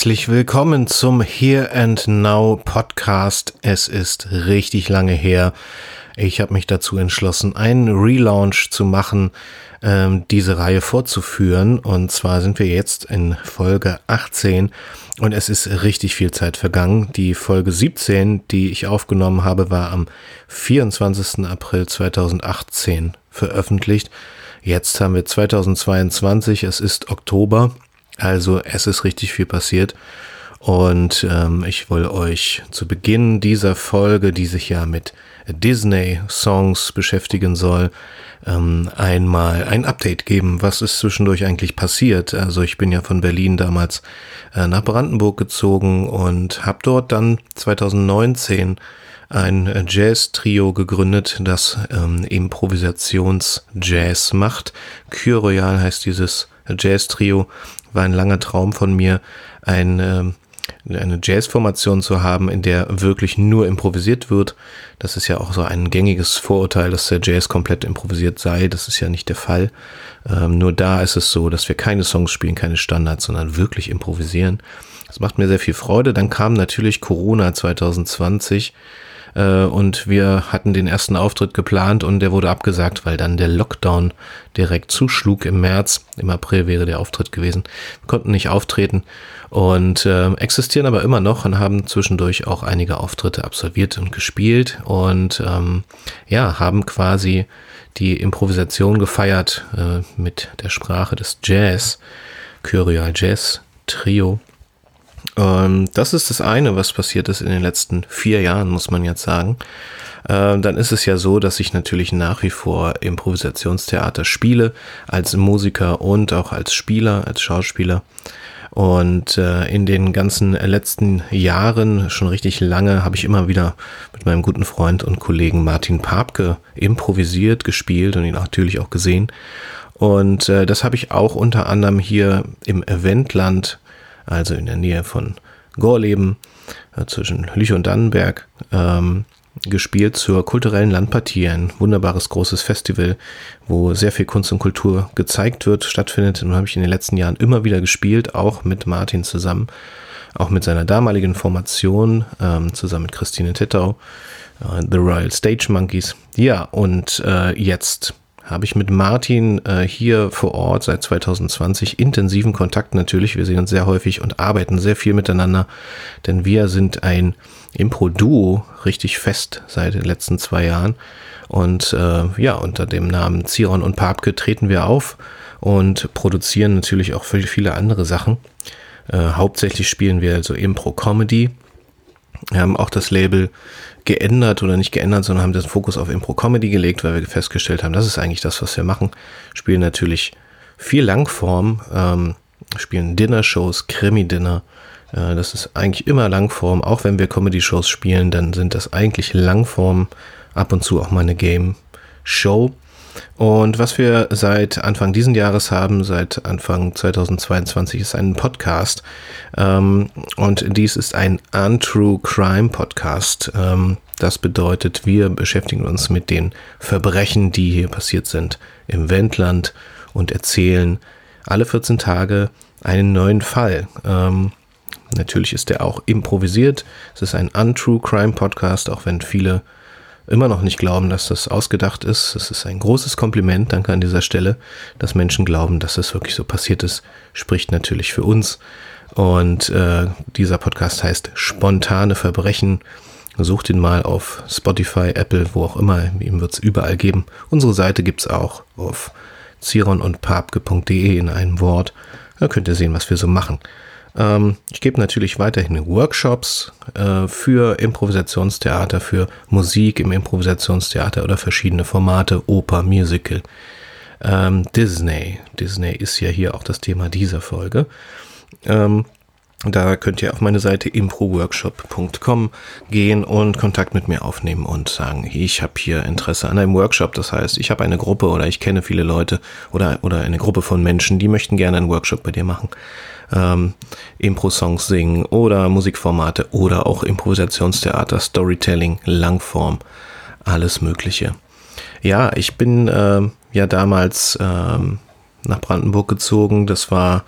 Herzlich willkommen zum Here and Now Podcast. Es ist richtig lange her. Ich habe mich dazu entschlossen, einen Relaunch zu machen, ähm, diese Reihe fortzuführen. Und zwar sind wir jetzt in Folge 18 und es ist richtig viel Zeit vergangen. Die Folge 17, die ich aufgenommen habe, war am 24. April 2018 veröffentlicht. Jetzt haben wir 2022, es ist Oktober also es ist richtig viel passiert. Und ähm, ich will euch zu Beginn dieser Folge, die sich ja mit Disney-Songs beschäftigen soll, ähm, einmal ein Update geben, was ist zwischendurch eigentlich passiert. Also ich bin ja von Berlin damals äh, nach Brandenburg gezogen und habe dort dann 2019 ein Jazz-Trio gegründet, das ähm, Improvisations-Jazz macht. Kyrial heißt dieses Jazz-Trio war ein langer Traum von mir, ein, äh, eine Jazz-Formation zu haben, in der wirklich nur improvisiert wird. Das ist ja auch so ein gängiges Vorurteil, dass der Jazz komplett improvisiert sei. Das ist ja nicht der Fall. Ähm, nur da ist es so, dass wir keine Songs spielen, keine Standards, sondern wirklich improvisieren. Das macht mir sehr viel Freude. Dann kam natürlich Corona 2020 äh, und wir hatten den ersten Auftritt geplant und der wurde abgesagt, weil dann der Lockdown direkt zuschlug im März. Im April wäre der Auftritt gewesen. Wir konnten nicht auftreten und äh, existieren aber immer noch und haben zwischendurch auch einige Auftritte absolviert und gespielt und ähm, ja, haben quasi die Improvisation gefeiert äh, mit der Sprache des Jazz, Kyrial Jazz Trio das ist das eine, was passiert ist in den letzten vier Jahren, muss man jetzt sagen. Ähm, dann ist es ja so, dass ich natürlich nach wie vor Improvisationstheater spiele, als Musiker und auch als Spieler, als Schauspieler. Und äh, in den ganzen letzten Jahren, schon richtig lange, habe ich immer wieder mit meinem guten Freund und Kollegen Martin Papke improvisiert, gespielt und ihn natürlich auch gesehen. Und äh, das habe ich auch unter anderem hier im Eventland also in der Nähe von Gorleben, äh, zwischen Lüch und Dannenberg, ähm, gespielt zur kulturellen Landpartie, ein wunderbares großes Festival, wo sehr viel Kunst und Kultur gezeigt wird, stattfindet. Und habe ich in den letzten Jahren immer wieder gespielt, auch mit Martin zusammen, auch mit seiner damaligen Formation, ähm, zusammen mit Christine Tettau, äh, The Royal Stage Monkeys. Ja, und äh, jetzt habe ich mit Martin äh, hier vor Ort seit 2020 intensiven Kontakt natürlich. Wir sehen uns sehr häufig und arbeiten sehr viel miteinander, denn wir sind ein Impro-Duo richtig fest seit den letzten zwei Jahren. Und äh, ja, unter dem Namen Ziron und Papke treten wir auf und produzieren natürlich auch viele andere Sachen. Äh, hauptsächlich spielen wir also Impro-Comedy. Wir haben auch das Label geändert oder nicht geändert, sondern haben den Fokus auf Impro-Comedy gelegt, weil wir festgestellt haben, das ist eigentlich das, was wir machen. Spielen natürlich viel Langform, ähm, spielen Dinner-Shows, Krimi-Dinner. Äh, das ist eigentlich immer Langform. Auch wenn wir Comedy-Shows spielen, dann sind das eigentlich Langform. Ab und zu auch mal eine Game-Show. Und was wir seit Anfang diesen Jahres haben, seit Anfang 2022, ist ein Podcast. Ähm, und dies ist ein Untrue Crime Podcast. Ähm, das bedeutet, wir beschäftigen uns mit den Verbrechen, die hier passiert sind im Wendland und erzählen alle 14 Tage einen neuen Fall. Ähm, natürlich ist der auch improvisiert. Es ist ein Untrue Crime Podcast, auch wenn viele immer noch nicht glauben, dass das ausgedacht ist. Es ist ein großes Kompliment, danke an dieser Stelle, dass Menschen glauben, dass das wirklich so passiert ist, spricht natürlich für uns. Und äh, dieser Podcast heißt Spontane Verbrechen. Sucht ihn mal auf Spotify, Apple, wo auch immer. Ihm wird es überall geben. Unsere Seite gibt es auch auf zironundpapke.de in einem Wort. Da könnt ihr sehen, was wir so machen. Ähm, ich gebe natürlich weiterhin Workshops äh, für Improvisationstheater, für Musik im Improvisationstheater oder verschiedene Formate, Oper, Musical. Ähm, Disney. Disney ist ja hier auch das Thema dieser Folge. Ähm, da könnt ihr auf meine Seite improworkshop.com gehen und Kontakt mit mir aufnehmen und sagen, ich habe hier Interesse an einem Workshop. Das heißt, ich habe eine Gruppe oder ich kenne viele Leute oder, oder eine Gruppe von Menschen, die möchten gerne einen Workshop bei dir machen ähm, Impro-Songs singen oder Musikformate oder auch Improvisationstheater, Storytelling, Langform, alles Mögliche. Ja, ich bin äh, ja damals ähm, nach Brandenburg gezogen. Das war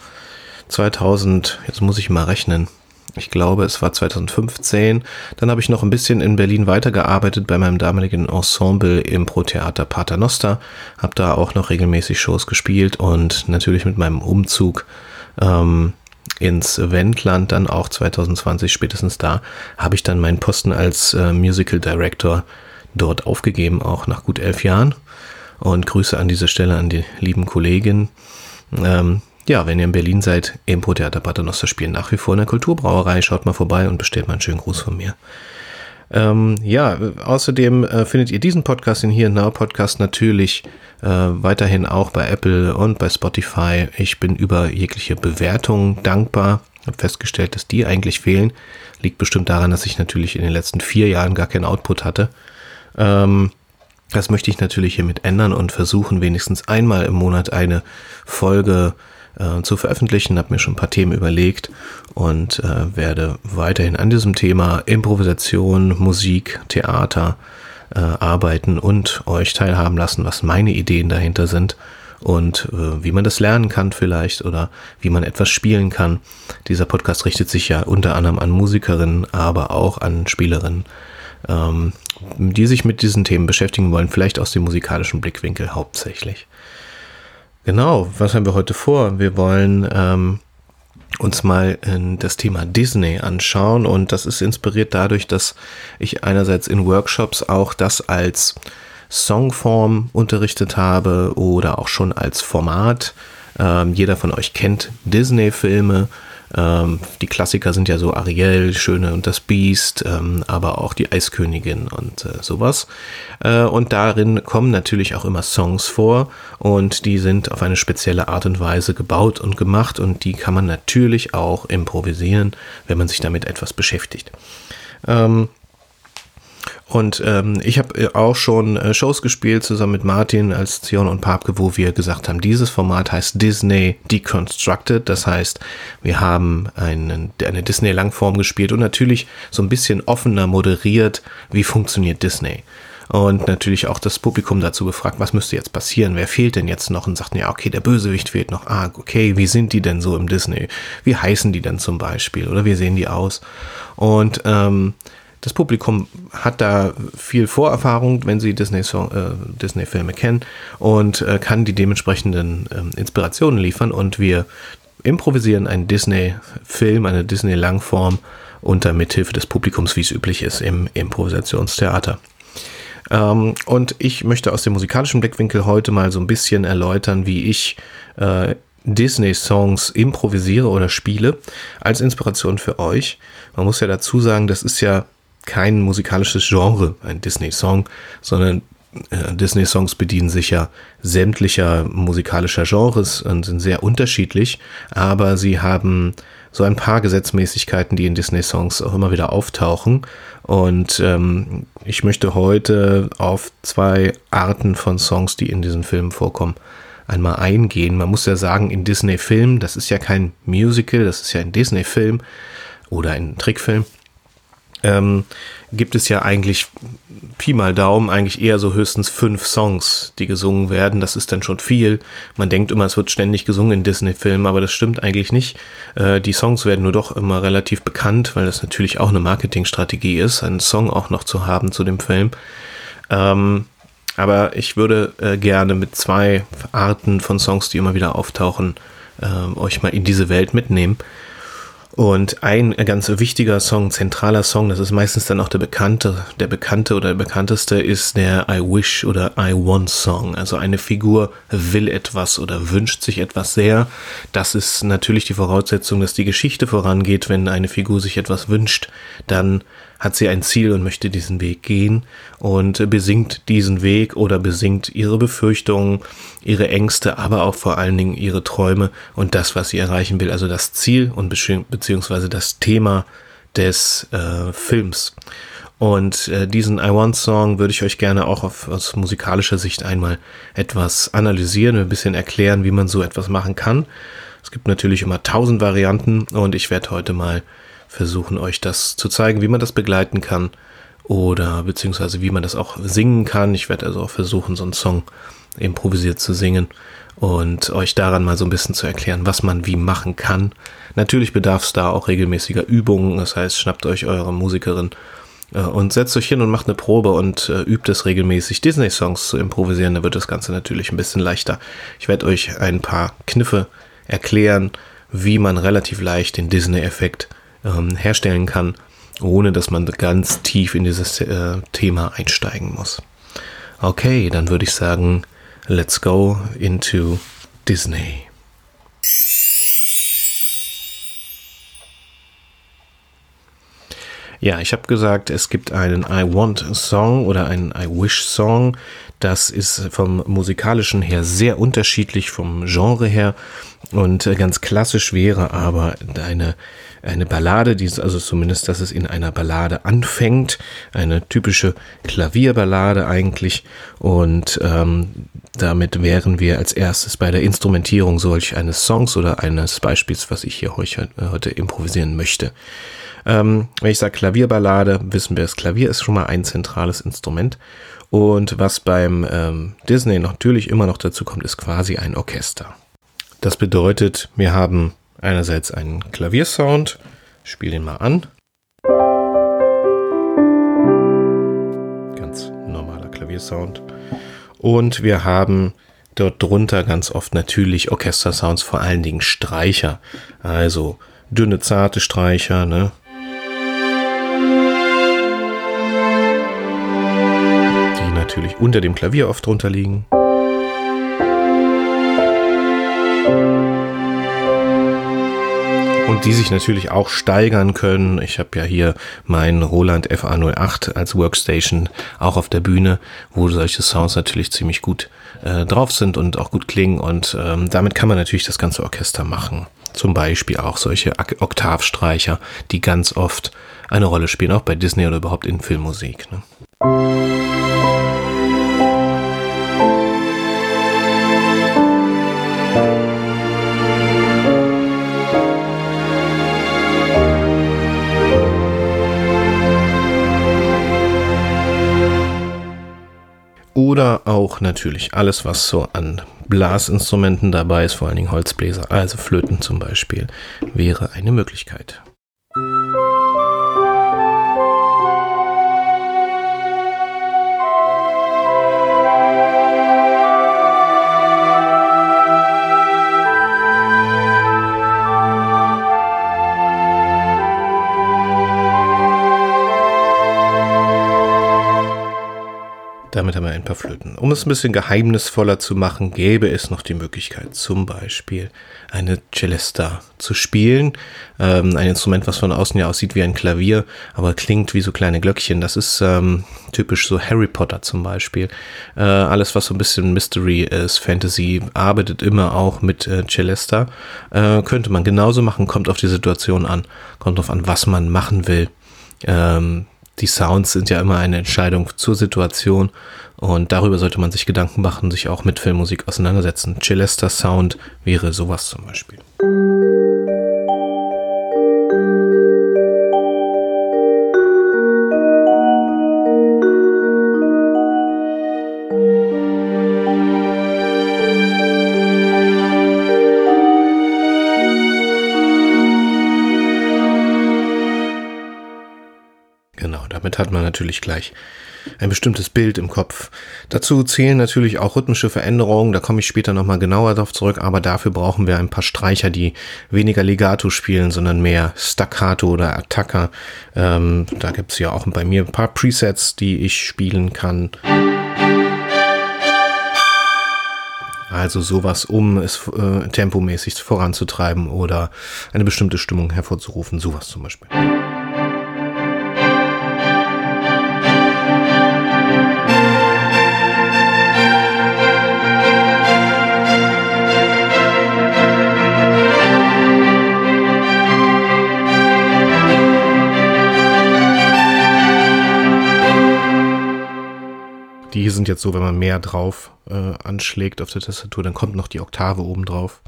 2000, jetzt muss ich mal rechnen, ich glaube, es war 2015. Dann habe ich noch ein bisschen in Berlin weitergearbeitet bei meinem damaligen Ensemble im Pro-Theater Paternoster. Habe da auch noch regelmäßig Shows gespielt und natürlich mit meinem Umzug ähm, ins Wendland, dann auch 2020 spätestens da, habe ich dann meinen Posten als äh, Musical Director dort aufgegeben, auch nach gut elf Jahren. Und Grüße an dieser Stelle an die lieben Kolleginnen. Ähm, ja, wenn ihr in Berlin seid, Impro Theater Paternoster spielen nach wie vor in der Kulturbrauerei. Schaut mal vorbei und bestellt mal einen schönen Gruß von mir. Ähm, ja, außerdem äh, findet ihr diesen Podcast, den hier Now Podcast, natürlich äh, weiterhin auch bei Apple und bei Spotify. Ich bin über jegliche Bewertungen dankbar. Habe festgestellt, dass die eigentlich fehlen. Liegt bestimmt daran, dass ich natürlich in den letzten vier Jahren gar keinen Output hatte. Ähm, das möchte ich natürlich hiermit ändern und versuchen, wenigstens einmal im Monat eine Folge äh, zu veröffentlichen. Habe mir schon ein paar Themen überlegt und äh, werde weiterhin an diesem Thema Improvisation, Musik, Theater äh, arbeiten und euch teilhaben lassen, was meine Ideen dahinter sind und äh, wie man das lernen kann vielleicht oder wie man etwas spielen kann. Dieser Podcast richtet sich ja unter anderem an Musikerinnen, aber auch an Spielerinnen, ähm, die sich mit diesen Themen beschäftigen wollen, vielleicht aus dem musikalischen Blickwinkel hauptsächlich. Genau, was haben wir heute vor? Wir wollen ähm, uns mal in das Thema Disney anschauen und das ist inspiriert dadurch, dass ich einerseits in Workshops auch das als Songform unterrichtet habe oder auch schon als Format. Ähm, jeder von euch kennt Disney-Filme ähm, die Klassiker sind ja so Ariel, Schöne und das Biest, ähm, aber auch die Eiskönigin und äh, sowas. Äh, und darin kommen natürlich auch immer Songs vor und die sind auf eine spezielle Art und Weise gebaut und gemacht und die kann man natürlich auch improvisieren, wenn man sich damit etwas beschäftigt. Ähm, und ähm, ich habe äh, auch schon äh, Shows gespielt zusammen mit Martin als Zion und Papke, wo wir gesagt haben, dieses Format heißt Disney Deconstructed. Das heißt, wir haben einen, eine Disney-Langform gespielt und natürlich so ein bisschen offener moderiert, wie funktioniert Disney. Und natürlich auch das Publikum dazu gefragt, was müsste jetzt passieren? Wer fehlt denn jetzt noch? Und sagten, ja, okay, der Bösewicht fehlt noch. Ah, okay, wie sind die denn so im Disney? Wie heißen die denn zum Beispiel? Oder wie sehen die aus? Und ähm, das Publikum hat da viel Vorerfahrung, wenn sie Disney-Filme äh, Disney kennen und äh, kann die dementsprechenden äh, Inspirationen liefern. Und wir improvisieren einen Disney-Film, eine Disney-Langform unter Mithilfe des Publikums, wie es üblich ist im Improvisationstheater. Ähm, und ich möchte aus dem musikalischen Blickwinkel heute mal so ein bisschen erläutern, wie ich äh, Disney-Songs improvisiere oder spiele, als Inspiration für euch. Man muss ja dazu sagen, das ist ja kein musikalisches Genre, ein Disney-Song, sondern äh, Disney-Songs bedienen sich ja sämtlicher musikalischer Genres und sind sehr unterschiedlich, aber sie haben so ein paar Gesetzmäßigkeiten, die in Disney-Songs auch immer wieder auftauchen. Und ähm, ich möchte heute auf zwei Arten von Songs, die in diesen Filmen vorkommen, einmal eingehen. Man muss ja sagen, in Disney-Filmen, das ist ja kein Musical, das ist ja ein Disney-Film oder ein Trickfilm ähm, gibt es ja eigentlich Pi mal Daumen eigentlich eher so höchstens fünf Songs, die gesungen werden. Das ist dann schon viel. Man denkt immer, es wird ständig gesungen in Disney-Filmen, aber das stimmt eigentlich nicht. Äh, die Songs werden nur doch immer relativ bekannt, weil das natürlich auch eine Marketingstrategie ist, einen Song auch noch zu haben zu dem Film. Ähm, aber ich würde äh, gerne mit zwei Arten von Songs, die immer wieder auftauchen, äh, euch mal in diese Welt mitnehmen. Und ein ganz wichtiger Song, zentraler Song, das ist meistens dann auch der bekannte, der bekannte oder der bekannteste ist der I Wish oder I Want Song. Also eine Figur will etwas oder wünscht sich etwas sehr. Das ist natürlich die Voraussetzung, dass die Geschichte vorangeht. Wenn eine Figur sich etwas wünscht, dann hat sie ein Ziel und möchte diesen Weg gehen und besingt diesen Weg oder besingt ihre Befürchtungen, ihre Ängste, aber auch vor allen Dingen ihre Träume und das, was sie erreichen will, also das Ziel und beziehungsweise das Thema des äh, Films. Und äh, diesen I Want Song würde ich euch gerne auch auf, aus musikalischer Sicht einmal etwas analysieren, ein bisschen erklären, wie man so etwas machen kann. Es gibt natürlich immer tausend Varianten und ich werde heute mal versuchen euch das zu zeigen, wie man das begleiten kann oder beziehungsweise wie man das auch singen kann. Ich werde also auch versuchen, so einen Song improvisiert zu singen und euch daran mal so ein bisschen zu erklären, was man wie machen kann. Natürlich bedarf es da auch regelmäßiger Übungen, das heißt, schnappt euch eure Musikerin äh, und setzt euch hin und macht eine Probe und äh, übt es regelmäßig, Disney-Songs zu improvisieren. Da wird das Ganze natürlich ein bisschen leichter. Ich werde euch ein paar Kniffe erklären, wie man relativ leicht den Disney-Effekt ähm, herstellen kann, ohne dass man ganz tief in dieses äh, Thema einsteigen muss. Okay, dann würde ich sagen, let's go into Disney. Ja, ich habe gesagt, es gibt einen I Want Song oder einen I Wish Song. Das ist vom musikalischen her sehr unterschiedlich, vom Genre her. Und äh, ganz klassisch wäre aber eine, eine Ballade, die, also zumindest, dass es in einer Ballade anfängt. Eine typische Klavierballade eigentlich. Und ähm, damit wären wir als erstes bei der Instrumentierung solch eines Songs oder eines Beispiels, was ich hier heute, heute improvisieren möchte. Ähm, wenn ich sage Klavierballade, wissen wir, das Klavier ist schon mal ein zentrales Instrument. Und was beim ähm, Disney natürlich immer noch dazu kommt, ist quasi ein Orchester. Das bedeutet, wir haben einerseits einen Klaviersound, ich spiele den mal an. Ganz normaler Klaviersound. Und wir haben dort drunter ganz oft natürlich Orchestersounds, vor allen Dingen Streicher. Also dünne, zarte Streicher, ne? natürlich unter dem Klavier oft drunter liegen. Die sich natürlich auch steigern können. Ich habe ja hier meinen Roland FA08 als Workstation auch auf der Bühne, wo solche Sounds natürlich ziemlich gut äh, drauf sind und auch gut klingen. Und ähm, damit kann man natürlich das ganze Orchester machen. Zum Beispiel auch solche Oktavstreicher, die ganz oft eine Rolle spielen, auch bei Disney oder überhaupt in Filmmusik. Ne? Oder auch natürlich alles, was so an Blasinstrumenten dabei ist, vor allen Dingen Holzbläser, also Flöten zum Beispiel, wäre eine Möglichkeit. Damit haben wir ein paar Flöten. Um es ein bisschen geheimnisvoller zu machen, gäbe es noch die Möglichkeit, zum Beispiel eine Celesta zu spielen. Ähm, ein Instrument, was von außen ja aussieht wie ein Klavier, aber klingt wie so kleine Glöckchen. Das ist ähm, typisch so Harry Potter zum Beispiel. Äh, alles, was so ein bisschen Mystery ist, Fantasy, arbeitet immer auch mit äh, Celesta. Äh, könnte man genauso machen, kommt auf die Situation an, kommt darauf an, was man machen will. Ähm, die Sounds sind ja immer eine Entscheidung zur Situation und darüber sollte man sich Gedanken machen, sich auch mit Filmmusik auseinandersetzen. Celesta Sound wäre sowas zum Beispiel. Natürlich gleich ein bestimmtes Bild im Kopf. Dazu zählen natürlich auch rhythmische Veränderungen, da komme ich später nochmal genauer darauf zurück, aber dafür brauchen wir ein paar Streicher, die weniger Legato spielen, sondern mehr Staccato oder Attacca. Ähm, da gibt's ja auch bei mir ein paar Presets, die ich spielen kann. Also sowas, um es äh, tempomäßig voranzutreiben oder eine bestimmte Stimmung hervorzurufen, sowas zum Beispiel. Die sind jetzt so, wenn man mehr drauf äh, anschlägt auf der Tastatur, dann kommt noch die Oktave oben drauf.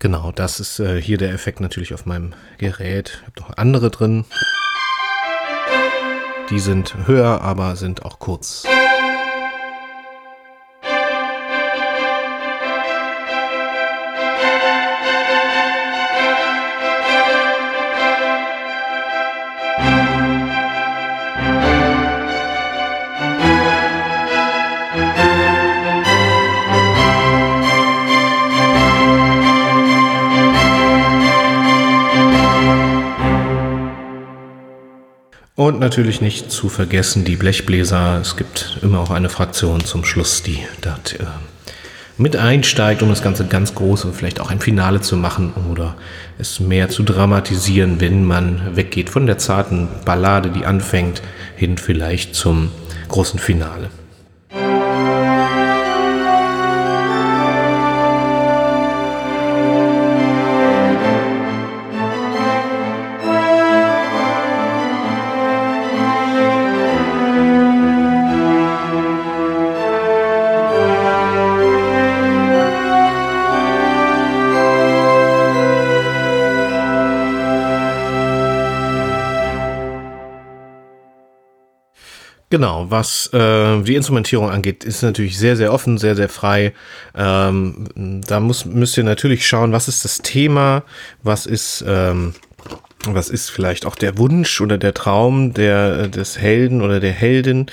Genau, das ist äh, hier der Effekt natürlich auf meinem Gerät. Ich habe noch andere drin. Die sind höher, aber sind auch kurz. Und natürlich nicht zu vergessen die Blechbläser. Es gibt immer auch eine Fraktion zum Schluss, die dort äh, mit einsteigt, um das Ganze ganz groß und vielleicht auch ein Finale zu machen oder es mehr zu dramatisieren, wenn man weggeht von der zarten Ballade, die anfängt, hin vielleicht zum großen Finale. Genau, was äh, die Instrumentierung angeht, ist natürlich sehr, sehr offen, sehr, sehr frei. Ähm, da muss, müsst ihr natürlich schauen, was ist das Thema, was ist, ähm, was ist vielleicht auch der Wunsch oder der Traum der, des Helden oder der Heldin,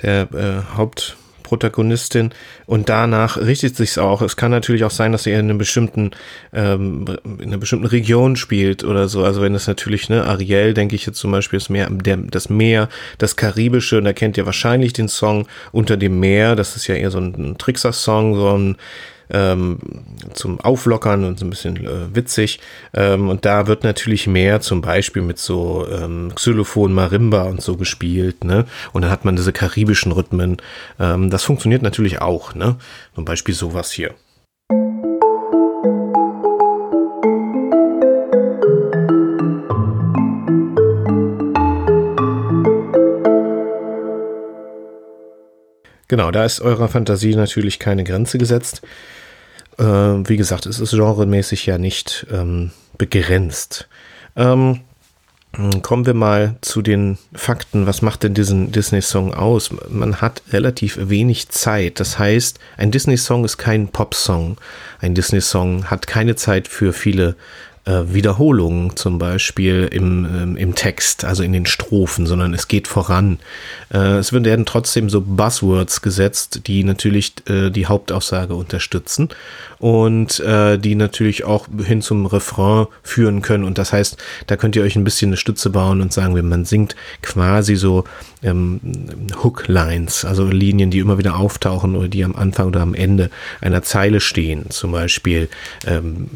der äh, Haupt Protagonistin und danach richtet sich's auch. Es kann natürlich auch sein, dass sie in einem bestimmten ähm, in einer bestimmten Region spielt oder so. Also wenn es natürlich ne Ariel, denke ich jetzt zum Beispiel Meer, der, das Meer, das Karibische und da kennt ihr wahrscheinlich den Song unter dem Meer. Das ist ja eher so ein, ein Trickser-Song, so ein ähm, zum Auflockern und so ein bisschen äh, witzig. Ähm, und da wird natürlich mehr zum Beispiel mit so ähm, Xylophon, Marimba und so gespielt. Ne? Und dann hat man diese karibischen Rhythmen. Ähm, das funktioniert natürlich auch. Ne? Zum Beispiel sowas hier. Genau, da ist eurer Fantasie natürlich keine Grenze gesetzt. Äh, wie gesagt, es ist genremäßig ja nicht ähm, begrenzt. Ähm, kommen wir mal zu den Fakten. Was macht denn diesen Disney-Song aus? Man hat relativ wenig Zeit. Das heißt, ein Disney-Song ist kein Pop-Song. Ein Disney-Song hat keine Zeit für viele äh, Wiederholungen zum Beispiel im, ähm, im Text, also in den Strophen, sondern es geht voran. Äh, es werden trotzdem so Buzzwords gesetzt, die natürlich äh, die Hauptaussage unterstützen und äh, die natürlich auch hin zum Refrain führen können. Und das heißt, da könnt ihr euch ein bisschen eine Stütze bauen und sagen, wenn man singt quasi so ähm, Hooklines, also Linien, die immer wieder auftauchen oder die am Anfang oder am Ende einer Zeile stehen. Zum Beispiel, ähm,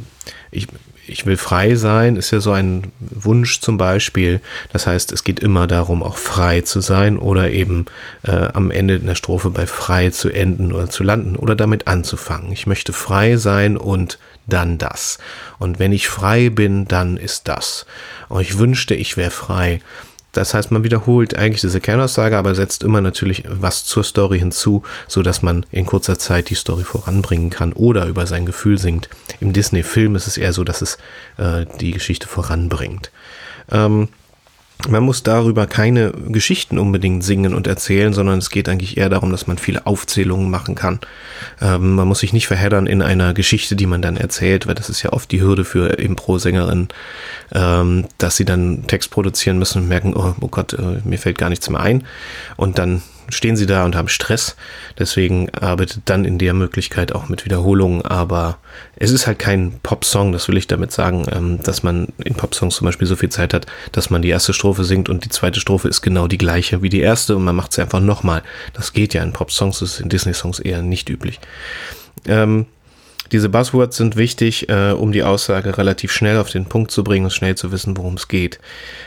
ich, ich will frei sein, ist ja so ein Wunsch zum Beispiel. Das heißt, es geht immer darum, auch frei zu sein oder eben äh, am Ende in der Strophe bei frei zu enden oder zu landen oder damit anzufangen. Ich möchte frei sein und dann das. Und wenn ich frei bin, dann ist das. Und ich wünschte, ich wäre frei. Das heißt, man wiederholt eigentlich diese Kernaussage, aber setzt immer natürlich was zur Story hinzu, so dass man in kurzer Zeit die Story voranbringen kann oder über sein Gefühl singt. Im Disney-Film ist es eher so, dass es äh, die Geschichte voranbringt. Ähm, man muss darüber keine Geschichten unbedingt singen und erzählen, sondern es geht eigentlich eher darum, dass man viele Aufzählungen machen kann. Ähm, man muss sich nicht verheddern in einer Geschichte, die man dann erzählt, weil das ist ja oft die Hürde für Impro-Sängerinnen, ähm, dass sie dann Text produzieren müssen und merken, oh, oh Gott, äh, mir fällt gar nichts mehr ein. Und dann stehen sie da und haben Stress. Deswegen arbeitet dann in der Möglichkeit auch mit Wiederholungen. Aber es ist halt kein Pop-Song, das will ich damit sagen, ähm, dass man in Pop-Songs zum Beispiel so viel Zeit hat, dass man die erste Strophe singt und die zweite Strophe ist genau die gleiche wie die erste und man macht sie einfach nochmal. Das geht ja in Pop-Songs, das ist in Disney-Songs eher nicht üblich. Ähm, diese Buzzwords sind wichtig, äh, um die Aussage relativ schnell auf den Punkt zu bringen und schnell zu wissen, worum es geht.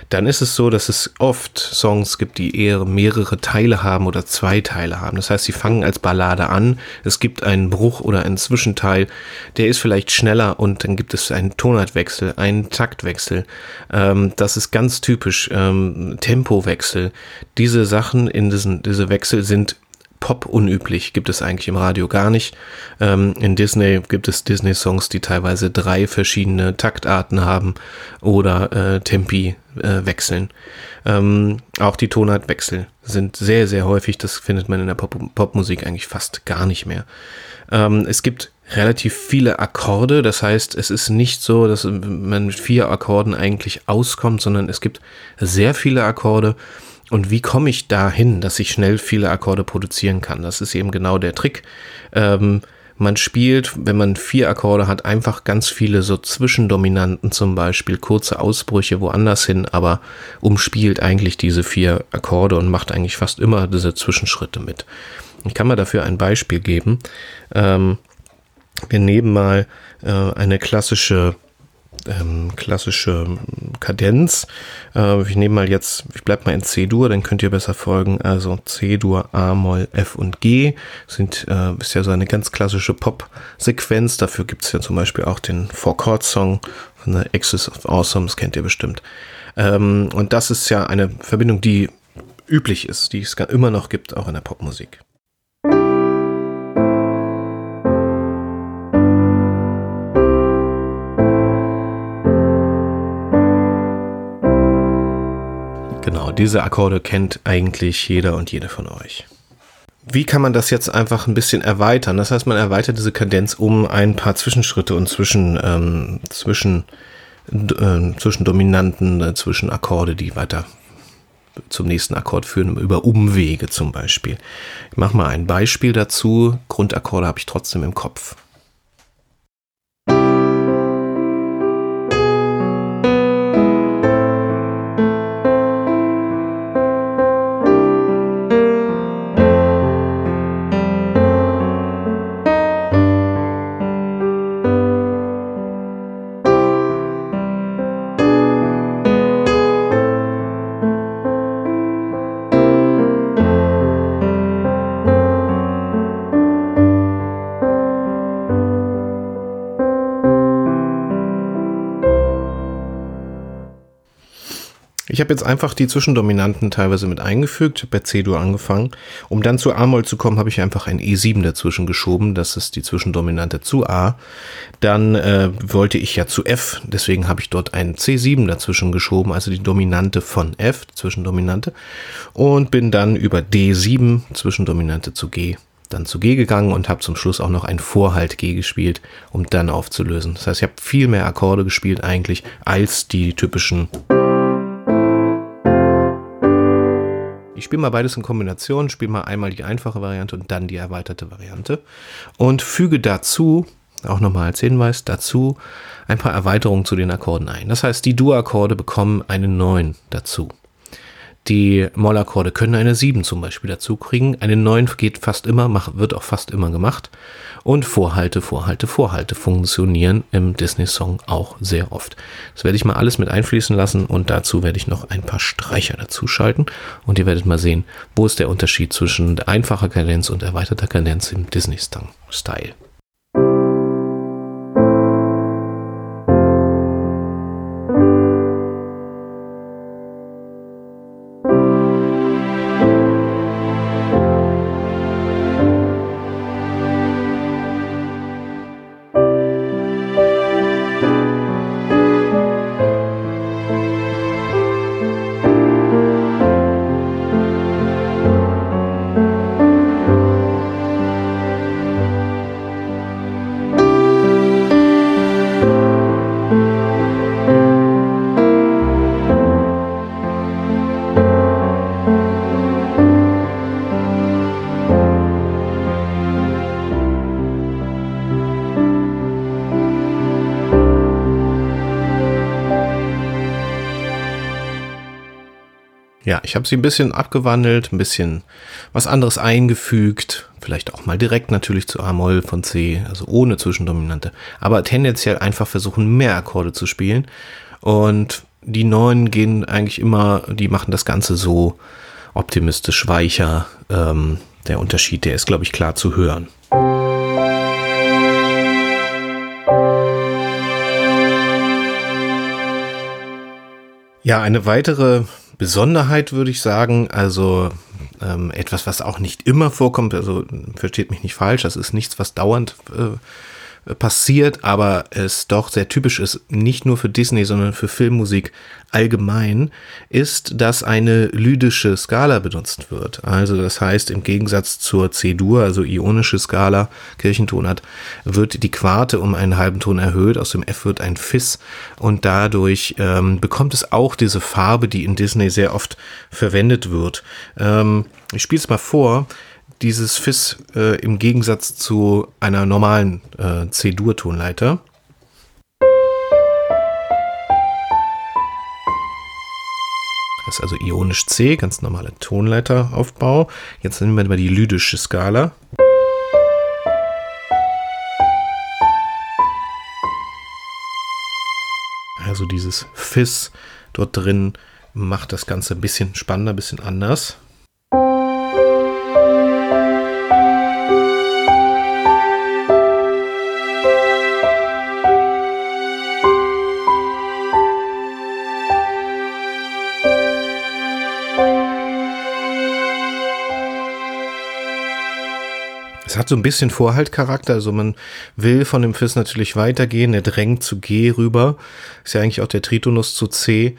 Dann ist es so, dass es oft Songs gibt, die eher mehrere Teile haben oder zwei Teile haben. Das heißt, sie fangen als Ballade an, es gibt einen Bruch oder einen Zwischenteil, der ist vielleicht schneller und dann gibt es einen Tonartwechsel, einen Taktwechsel. Ähm, das ist ganz typisch. Ähm, Tempowechsel. Diese Sachen in diesen, diese Wechsel sind Pop unüblich, gibt es eigentlich im Radio gar nicht. Ähm, in Disney gibt es Disney-Songs, die teilweise drei verschiedene Taktarten haben oder äh, Tempi äh, wechseln. Ähm, auch die Tonartwechsel sind sehr, sehr häufig. Das findet man in der Pop Popmusik eigentlich fast gar nicht mehr. Ähm, es gibt relativ viele Akkorde. Das heißt, es ist nicht so, dass man mit vier Akkorden eigentlich auskommt, sondern es gibt sehr viele Akkorde. Und wie komme ich dahin, dass ich schnell viele Akkorde produzieren kann? Das ist eben genau der Trick. Ähm, man spielt, wenn man vier Akkorde hat, einfach ganz viele so Zwischendominanten zum Beispiel, kurze Ausbrüche woanders hin, aber umspielt eigentlich diese vier Akkorde und macht eigentlich fast immer diese Zwischenschritte mit. Ich kann mal dafür ein Beispiel geben. Ähm, wir nehmen mal äh, eine klassische ähm, klassische Kadenz. Äh, ich nehme mal jetzt, ich bleibe mal in C-Dur, dann könnt ihr besser folgen. Also C-Dur, A-Moll, F und G sind äh, ist ja so eine ganz klassische Pop-Sequenz. Dafür gibt es ja zum Beispiel auch den Four-Chord-Song von der Axis of Awesome, das kennt ihr bestimmt. Ähm, und das ist ja eine Verbindung, die üblich ist, die es immer noch gibt, auch in der Popmusik. Genau, diese Akkorde kennt eigentlich jeder und jede von euch. Wie kann man das jetzt einfach ein bisschen erweitern? Das heißt, man erweitert diese Kadenz um ein paar Zwischenschritte und zwischen, ähm, zwischen, äh, zwischen Dominanten, äh, zwischen Akkorde, die weiter zum nächsten Akkord führen, über Umwege zum Beispiel. Ich mache mal ein Beispiel dazu. Grundakkorde habe ich trotzdem im Kopf. Ich habe jetzt einfach die Zwischendominanten teilweise mit eingefügt, bei C-Dur angefangen. Um dann zu A-Moll zu kommen, habe ich einfach ein E7 dazwischen geschoben. Das ist die Zwischendominante zu A. Dann äh, wollte ich ja zu F, deswegen habe ich dort ein C7 dazwischen geschoben, also die Dominante von F, Zwischendominante. Und bin dann über D7, Zwischendominante zu G, dann zu G gegangen und habe zum Schluss auch noch ein Vorhalt G gespielt, um dann aufzulösen. Das heißt, ich habe viel mehr Akkorde gespielt eigentlich als die typischen Ich spiele mal beides in Kombination, spiele mal einmal die einfache Variante und dann die erweiterte Variante und füge dazu, auch nochmal als Hinweis, dazu ein paar Erweiterungen zu den Akkorden ein. Das heißt, die Dur-Akkorde bekommen eine 9 dazu. Die Mollakkorde können eine 7 zum Beispiel dazu kriegen. Eine 9 geht fast immer, wird auch fast immer gemacht. Und Vorhalte, Vorhalte, Vorhalte funktionieren im Disney-Song auch sehr oft. Das werde ich mal alles mit einfließen lassen und dazu werde ich noch ein paar Streicher dazu schalten. Und ihr werdet mal sehen, wo ist der Unterschied zwischen einfacher Kadenz und erweiterter Kadenz im Disney-Style. Ja, ich habe sie ein bisschen abgewandelt, ein bisschen was anderes eingefügt, vielleicht auch mal direkt natürlich zu A-Moll von C, also ohne Zwischendominante, aber tendenziell einfach versuchen, mehr Akkorde zu spielen. Und die neuen gehen eigentlich immer, die machen das Ganze so optimistisch weicher. Ähm, der Unterschied, der ist, glaube ich, klar zu hören. Ja, eine weitere Besonderheit würde ich sagen, also ähm, etwas, was auch nicht immer vorkommt. Also versteht mich nicht falsch, das ist nichts, was dauernd äh, passiert, aber es doch sehr typisch ist, nicht nur für Disney, sondern für Filmmusik allgemein, ist, dass eine lydische Skala benutzt wird. Also das heißt, im Gegensatz zur C-Dur, also ionische Skala, Kirchentonart, wird die Quarte um einen halben Ton erhöht, aus dem F wird ein Fis und dadurch ähm, bekommt es auch diese Farbe, die in Disney sehr oft verwendet wird. Ähm, ich spiele es mal vor dieses Fis äh, im Gegensatz zu einer normalen äh, C-Dur-Tonleiter. Das ist also ionisch C, ganz normaler Tonleiteraufbau. Jetzt nehmen wir mal die lydische Skala. Also dieses Fis dort drin macht das Ganze ein bisschen spannender, ein bisschen anders. Hat so ein bisschen Vorhaltcharakter. Also man will von dem Fis natürlich weitergehen. Er drängt zu G rüber. Ist ja eigentlich auch der Tritonus zu C.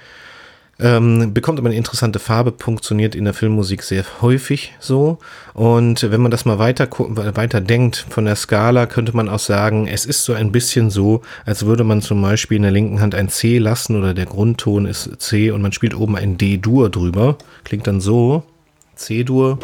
Ähm, bekommt aber eine interessante Farbe, funktioniert in der Filmmusik sehr häufig so. Und wenn man das mal weiter, weiter denkt von der Skala, könnte man auch sagen, es ist so ein bisschen so, als würde man zum Beispiel in der linken Hand ein C lassen oder der Grundton ist C und man spielt oben ein D-Dur drüber. Klingt dann so. C-Dur.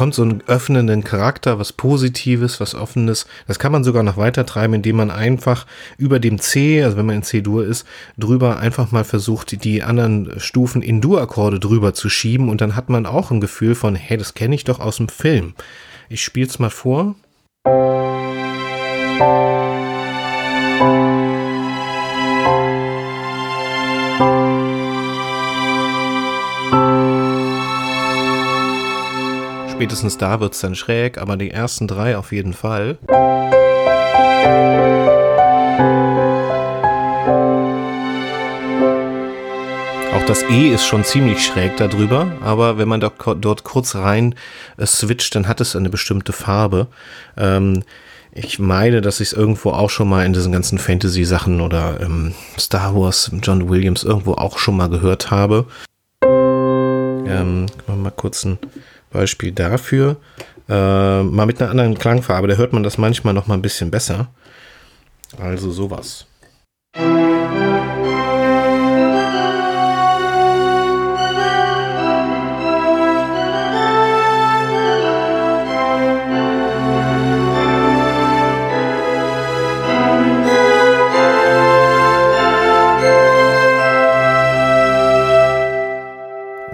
Bekommt so einen öffnenden Charakter, was Positives, was Offenes. Das kann man sogar noch weiter treiben, indem man einfach über dem C, also wenn man in C-Dur ist, drüber einfach mal versucht, die anderen Stufen in Dur-Akkorde drüber zu schieben und dann hat man auch ein Gefühl von, hey, das kenne ich doch aus dem Film. Ich spiele es mal vor. Spätestens da wird es dann schräg, aber die ersten drei auf jeden Fall. Auch das E ist schon ziemlich schräg darüber, aber wenn man dort, kurz rein äh, switcht, dann hat es eine bestimmte Farbe. Ähm, ich meine, dass ich es irgendwo auch schon mal in diesen ganzen Fantasy-Sachen oder ähm, Star Wars, John Williams irgendwo auch schon mal gehört habe. Ähm, mal kurz ein Beispiel dafür. Äh, mal mit einer anderen Klangfarbe, da hört man das manchmal noch mal ein bisschen besser. Also sowas.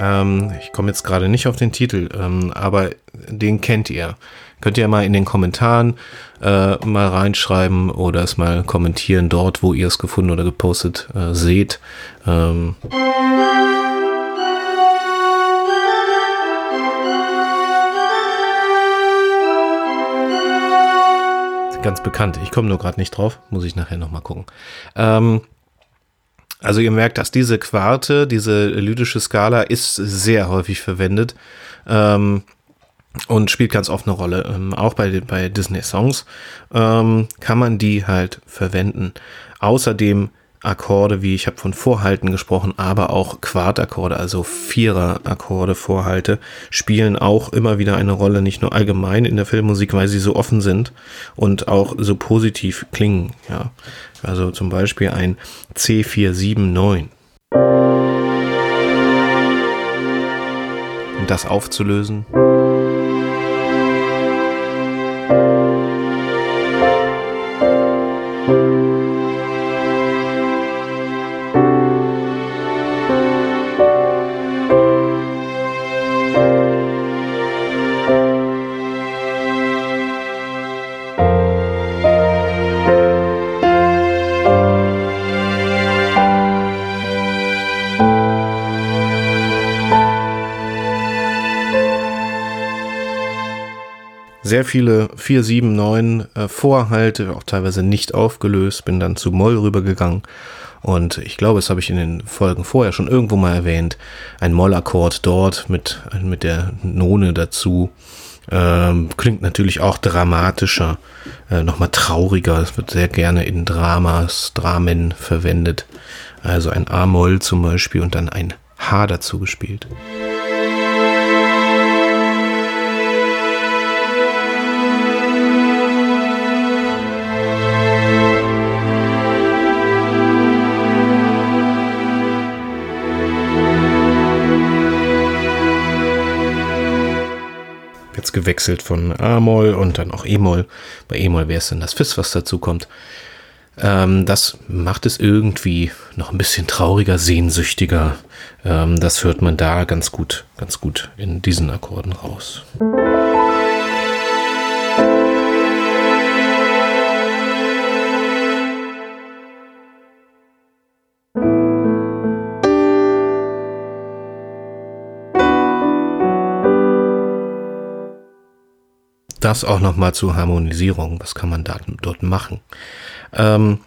Ähm, ich komme jetzt gerade nicht auf den Titel, ähm, aber den kennt ihr. Könnt ihr mal in den Kommentaren äh, mal reinschreiben oder es mal kommentieren dort, wo ihr es gefunden oder gepostet äh, seht. Ähm ganz bekannt. Ich komme nur gerade nicht drauf. Muss ich nachher nochmal gucken. Ähm, also ihr merkt, dass diese Quarte, diese lydische Skala ist sehr häufig verwendet ähm, und spielt ganz oft eine Rolle. Ähm, auch bei, bei Disney-Songs ähm, kann man die halt verwenden. Außerdem Akkorde, wie ich habe von Vorhalten gesprochen, aber auch Quartakkorde, also Vierer-Akkorde, Vorhalte, spielen auch immer wieder eine Rolle, nicht nur allgemein in der Filmmusik, weil sie so offen sind und auch so positiv klingen. Ja, also zum Beispiel ein C479. Um das aufzulösen. Sehr viele 4, 7, 9 äh, Vorhalte, auch teilweise nicht aufgelöst, bin dann zu Moll rübergegangen. Und ich glaube, das habe ich in den Folgen vorher schon irgendwo mal erwähnt. Ein Mollakkord dort mit, mit der None dazu. Ähm, klingt natürlich auch dramatischer, äh, nochmal trauriger. Es wird sehr gerne in Dramas, Dramen verwendet. Also ein A-Moll zum Beispiel und dann ein H dazu gespielt. Jetzt gewechselt von A-Moll und dann auch E-Moll. Bei E-Moll wäre es dann das Fis, was dazu kommt. Ähm, das macht es irgendwie noch ein bisschen trauriger, sehnsüchtiger. Ähm, das hört man da ganz gut, ganz gut in diesen Akkorden raus. Das auch nochmal zur Harmonisierung. Was kann man da, dort machen? Ähm,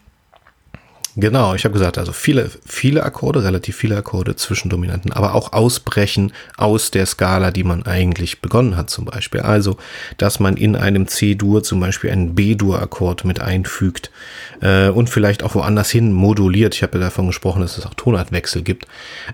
genau, ich habe gesagt, also viele, viele Akkorde, relativ viele Akkorde zwischen Dominanten, aber auch ausbrechen aus der Skala, die man eigentlich begonnen hat, zum Beispiel. Also, dass man in einem C-Dur zum Beispiel einen B-Dur-Akkord mit einfügt äh, und vielleicht auch woanders hin moduliert. Ich habe ja davon gesprochen, dass es auch Tonartwechsel gibt.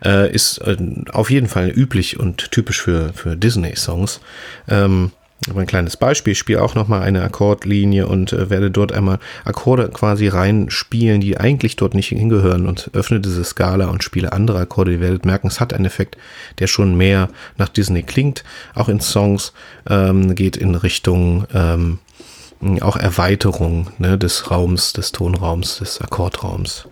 Äh, ist äh, auf jeden Fall üblich und typisch für, für Disney-Songs. Ähm, ein kleines Beispiel, ich spiele auch nochmal eine Akkordlinie und äh, werde dort einmal Akkorde quasi reinspielen, die eigentlich dort nicht hingehören und öffne diese Skala und spiele andere Akkorde. Ihr werdet merken, es hat einen Effekt, der schon mehr nach Disney klingt. Auch in Songs ähm, geht in Richtung ähm, auch Erweiterung ne, des Raums, des Tonraums, des Akkordraums.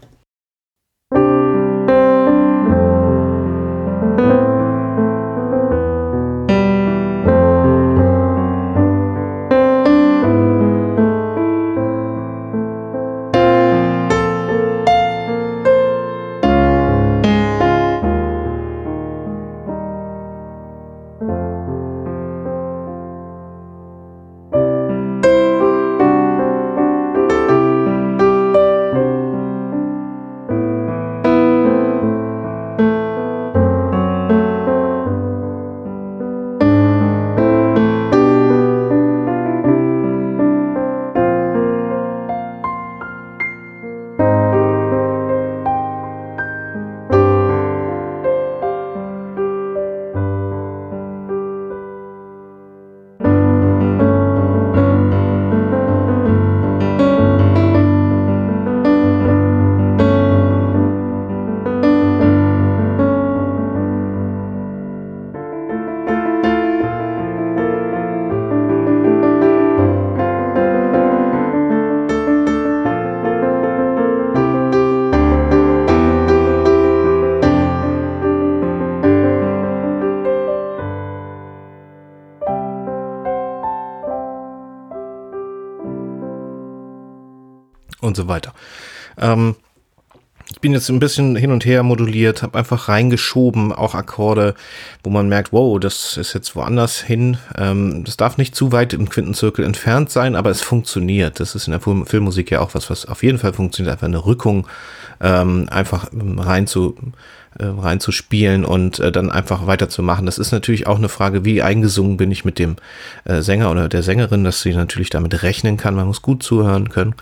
Und so weiter. Ähm, ich bin jetzt ein bisschen hin und her moduliert, habe einfach reingeschoben, auch Akkorde, wo man merkt, wow, das ist jetzt woanders hin. Ähm, das darf nicht zu weit im Quintenzirkel entfernt sein, aber es funktioniert. Das ist in der Filmmusik ja auch was, was auf jeden Fall funktioniert. Einfach eine Rückung ähm, einfach rein zu äh, reinzuspielen und äh, dann einfach weiterzumachen. Das ist natürlich auch eine Frage, wie eingesungen bin ich mit dem äh, Sänger oder der Sängerin, dass sie natürlich damit rechnen kann. Man muss gut zuhören können.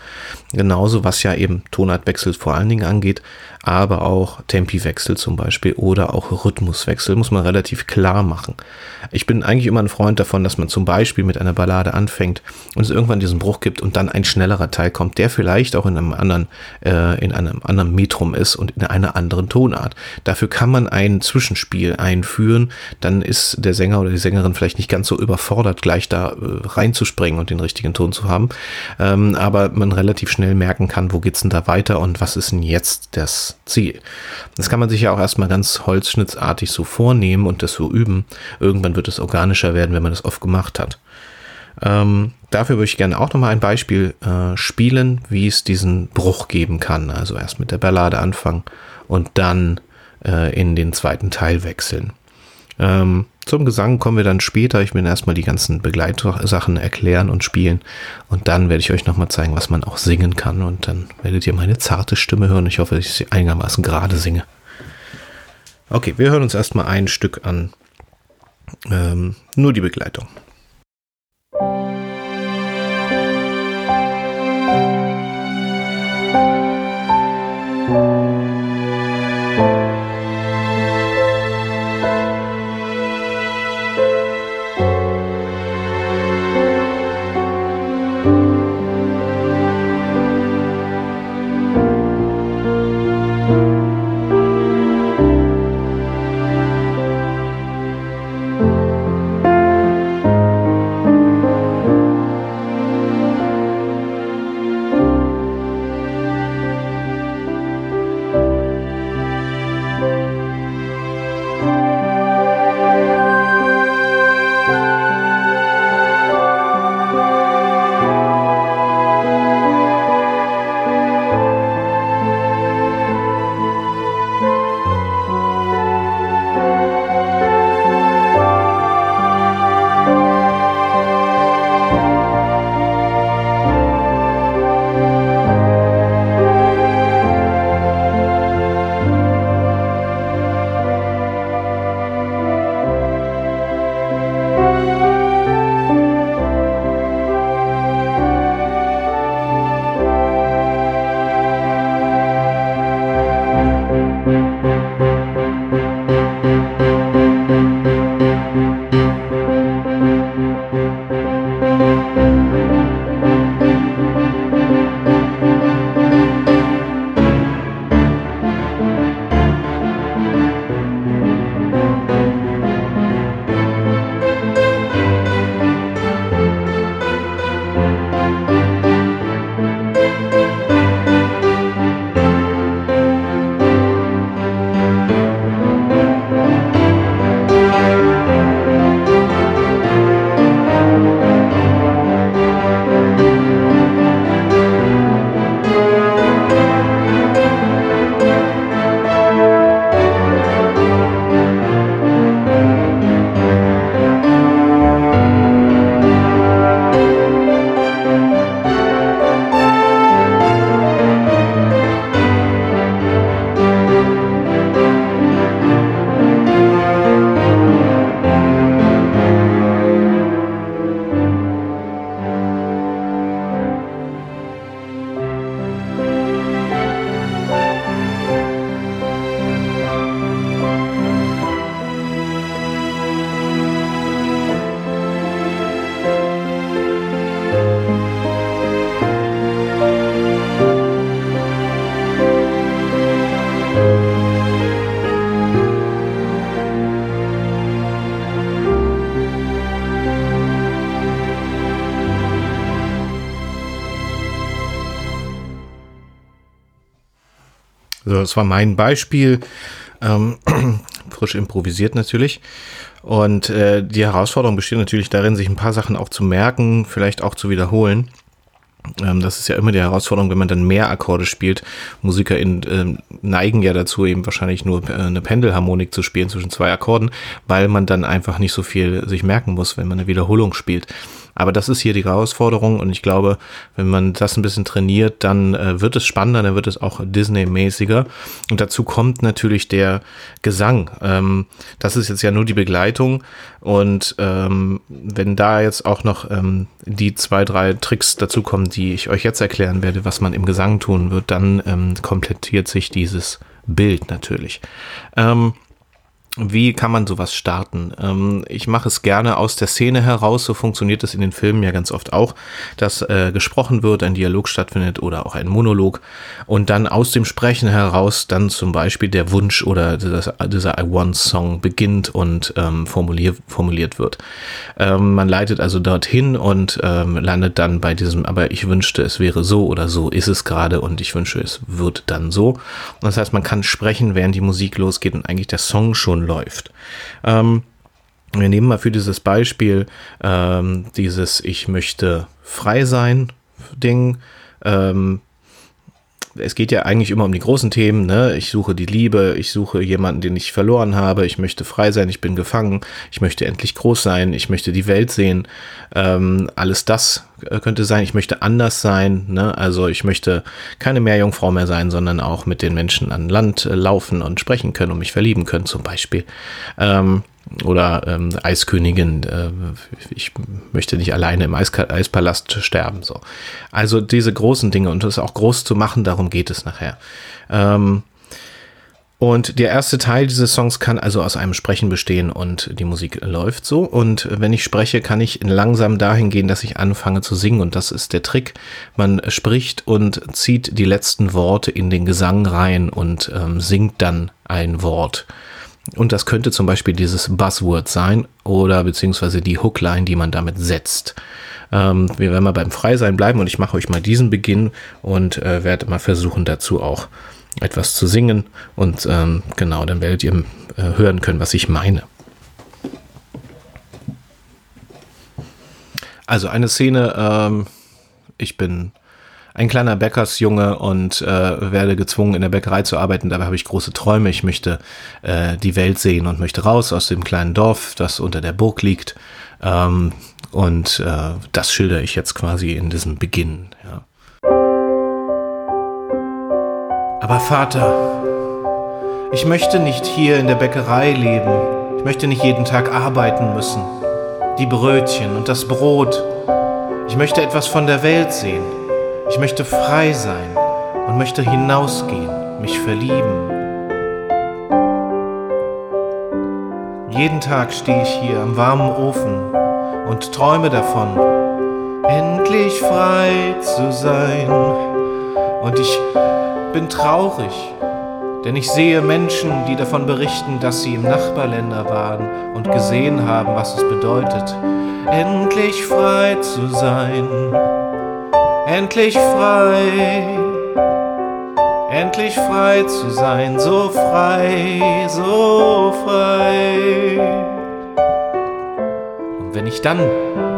Genauso, was ja eben Tonartwechsel vor allen Dingen angeht, aber auch Tempiwechsel zum Beispiel oder auch Rhythmuswechsel muss man relativ klar machen. Ich bin eigentlich immer ein Freund davon, dass man zum Beispiel mit einer Ballade anfängt und es irgendwann diesen Bruch gibt und dann ein schnellerer Teil kommt, der vielleicht auch in einem anderen, äh, in einem anderen Metrum ist und in einer anderen Tonart. Dafür kann man ein Zwischenspiel einführen, dann ist der Sänger oder die Sängerin vielleicht nicht ganz so überfordert, gleich da äh, reinzuspringen und den richtigen Ton zu haben, ähm, aber man relativ schnell merken kann, wo geht's denn da weiter und was ist denn jetzt das Ziel. Das kann man sich ja auch erstmal ganz holzschnittsartig so vornehmen und das so üben. Irgendwann wird es organischer werden, wenn man das oft gemacht hat. Ähm, dafür würde ich gerne auch nochmal ein Beispiel äh, spielen, wie es diesen Bruch geben kann. Also erst mit der Ballade anfangen und dann äh, in den zweiten Teil wechseln. Ähm, zum Gesang kommen wir dann später. Ich will erstmal die ganzen Begleitsachen erklären und spielen. Und dann werde ich euch nochmal zeigen, was man auch singen kann. Und dann werdet ihr meine zarte Stimme hören. Ich hoffe, dass ich sie einigermaßen gerade singe. Okay, wir hören uns erstmal ein Stück an. Ähm, nur die Begleitung. Das war mein Beispiel. Ähm, frisch improvisiert natürlich. Und äh, die Herausforderung besteht natürlich darin, sich ein paar Sachen auch zu merken, vielleicht auch zu wiederholen. Ähm, das ist ja immer die Herausforderung, wenn man dann mehr Akkorde spielt. Musiker in, äh, neigen ja dazu, eben wahrscheinlich nur äh, eine Pendelharmonik zu spielen zwischen zwei Akkorden, weil man dann einfach nicht so viel sich merken muss, wenn man eine Wiederholung spielt. Aber das ist hier die Herausforderung und ich glaube, wenn man das ein bisschen trainiert, dann äh, wird es spannender, dann wird es auch Disney-mäßiger. Und dazu kommt natürlich der Gesang. Ähm, das ist jetzt ja nur die Begleitung und ähm, wenn da jetzt auch noch ähm, die zwei, drei Tricks dazu kommen, die ich euch jetzt erklären werde, was man im Gesang tun wird, dann ähm, komplettiert sich dieses Bild natürlich. Ähm, wie kann man sowas starten? Ähm, ich mache es gerne aus der Szene heraus, so funktioniert es in den Filmen ja ganz oft auch, dass äh, gesprochen wird, ein Dialog stattfindet oder auch ein Monolog und dann aus dem Sprechen heraus dann zum Beispiel der Wunsch oder das, dieser I Want Song beginnt und ähm, formulier, formuliert wird. Ähm, man leitet also dorthin und ähm, landet dann bei diesem, aber ich wünschte, es wäre so oder so ist es gerade und ich wünsche, es wird dann so. Das heißt, man kann sprechen, während die Musik losgeht und eigentlich der Song schon läuft. Ähm, wir nehmen mal für dieses Beispiel ähm, dieses Ich möchte frei sein Ding. Ähm, es geht ja eigentlich immer um die großen Themen. Ne? Ich suche die Liebe, ich suche jemanden, den ich verloren habe, ich möchte frei sein, ich bin gefangen, ich möchte endlich groß sein, ich möchte die Welt sehen. Ähm, alles das äh, könnte sein. Ich möchte anders sein. Ne? Also ich möchte keine Meerjungfrau mehr sein, sondern auch mit den Menschen an Land äh, laufen und sprechen können und mich verlieben können zum Beispiel. Ähm, oder ähm, Eiskönigin, äh, ich möchte nicht alleine im Eis Eispalast sterben. So. Also diese großen Dinge und das auch groß zu machen, darum geht es nachher. Ähm, und der erste Teil dieses Songs kann also aus einem Sprechen bestehen und die Musik läuft so. Und wenn ich spreche, kann ich langsam dahin gehen, dass ich anfange zu singen. Und das ist der Trick. Man spricht und zieht die letzten Worte in den Gesang rein und ähm, singt dann ein Wort. Und das könnte zum Beispiel dieses Buzzword sein oder beziehungsweise die Hookline, die man damit setzt. Ähm, wir werden mal beim Freisein bleiben und ich mache euch mal diesen Beginn und äh, werde mal versuchen dazu auch etwas zu singen und ähm, genau, dann werdet ihr äh, hören können, was ich meine. Also eine Szene, ähm, ich bin ein kleiner Bäckersjunge und äh, werde gezwungen, in der Bäckerei zu arbeiten. Dabei habe ich große Träume. Ich möchte äh, die Welt sehen und möchte raus aus dem kleinen Dorf, das unter der Burg liegt. Ähm, und äh, das schildere ich jetzt quasi in diesem Beginn. Ja. Aber Vater, ich möchte nicht hier in der Bäckerei leben. Ich möchte nicht jeden Tag arbeiten müssen. Die Brötchen und das Brot. Ich möchte etwas von der Welt sehen. Ich möchte frei sein und möchte hinausgehen, mich verlieben. Jeden Tag stehe ich hier am warmen Ofen und träume davon, endlich frei zu sein. Und ich bin traurig, denn ich sehe Menschen, die davon berichten, dass sie im Nachbarländer waren und gesehen haben, was es bedeutet, endlich frei zu sein endlich frei, endlich frei zu sein, so frei, so frei. Und wenn ich dann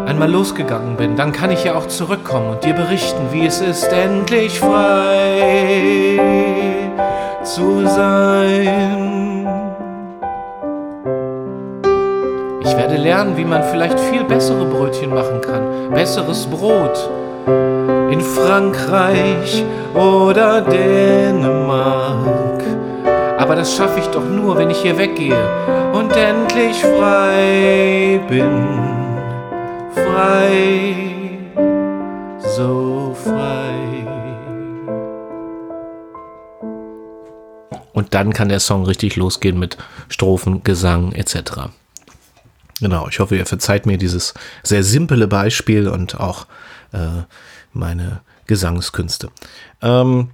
einmal losgegangen bin, dann kann ich ja auch zurückkommen und dir berichten, wie es ist, endlich frei zu sein. Ich werde lernen, wie man vielleicht viel bessere Brötchen machen kann, besseres Brot in Frankreich oder Dänemark. Aber das schaffe ich doch nur, wenn ich hier weggehe und endlich frei bin. Frei, so frei. Und dann kann der Song richtig losgehen mit Strophen, Gesang etc. Genau, ich hoffe, ihr verzeiht mir dieses sehr simple Beispiel und auch äh, meine Gesangskünste. Ähm,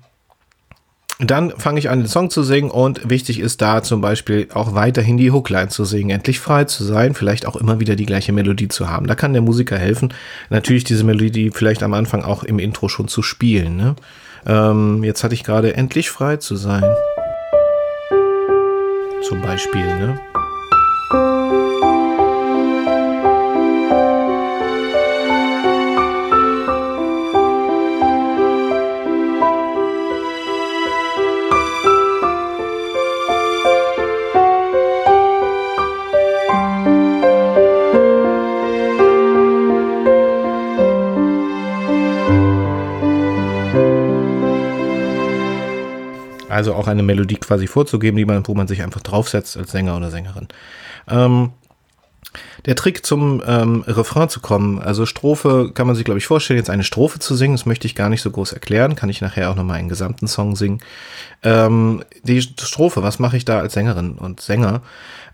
dann fange ich an, den Song zu singen und wichtig ist da zum Beispiel auch weiterhin die Hookline zu singen, endlich frei zu sein, vielleicht auch immer wieder die gleiche Melodie zu haben. Da kann der Musiker helfen, natürlich diese Melodie vielleicht am Anfang auch im Intro schon zu spielen. Ne? Ähm, jetzt hatte ich gerade endlich frei zu sein. Zum Beispiel, ne? Also auch eine Melodie quasi vorzugeben, die man, wo man sich einfach draufsetzt als Sänger oder Sängerin. Ähm, der Trick zum ähm, Refrain zu kommen, also Strophe kann man sich, glaube ich, vorstellen, jetzt eine Strophe zu singen, das möchte ich gar nicht so groß erklären, kann ich nachher auch nochmal einen gesamten Song singen. Ähm, die Strophe, was mache ich da als Sängerin und Sänger?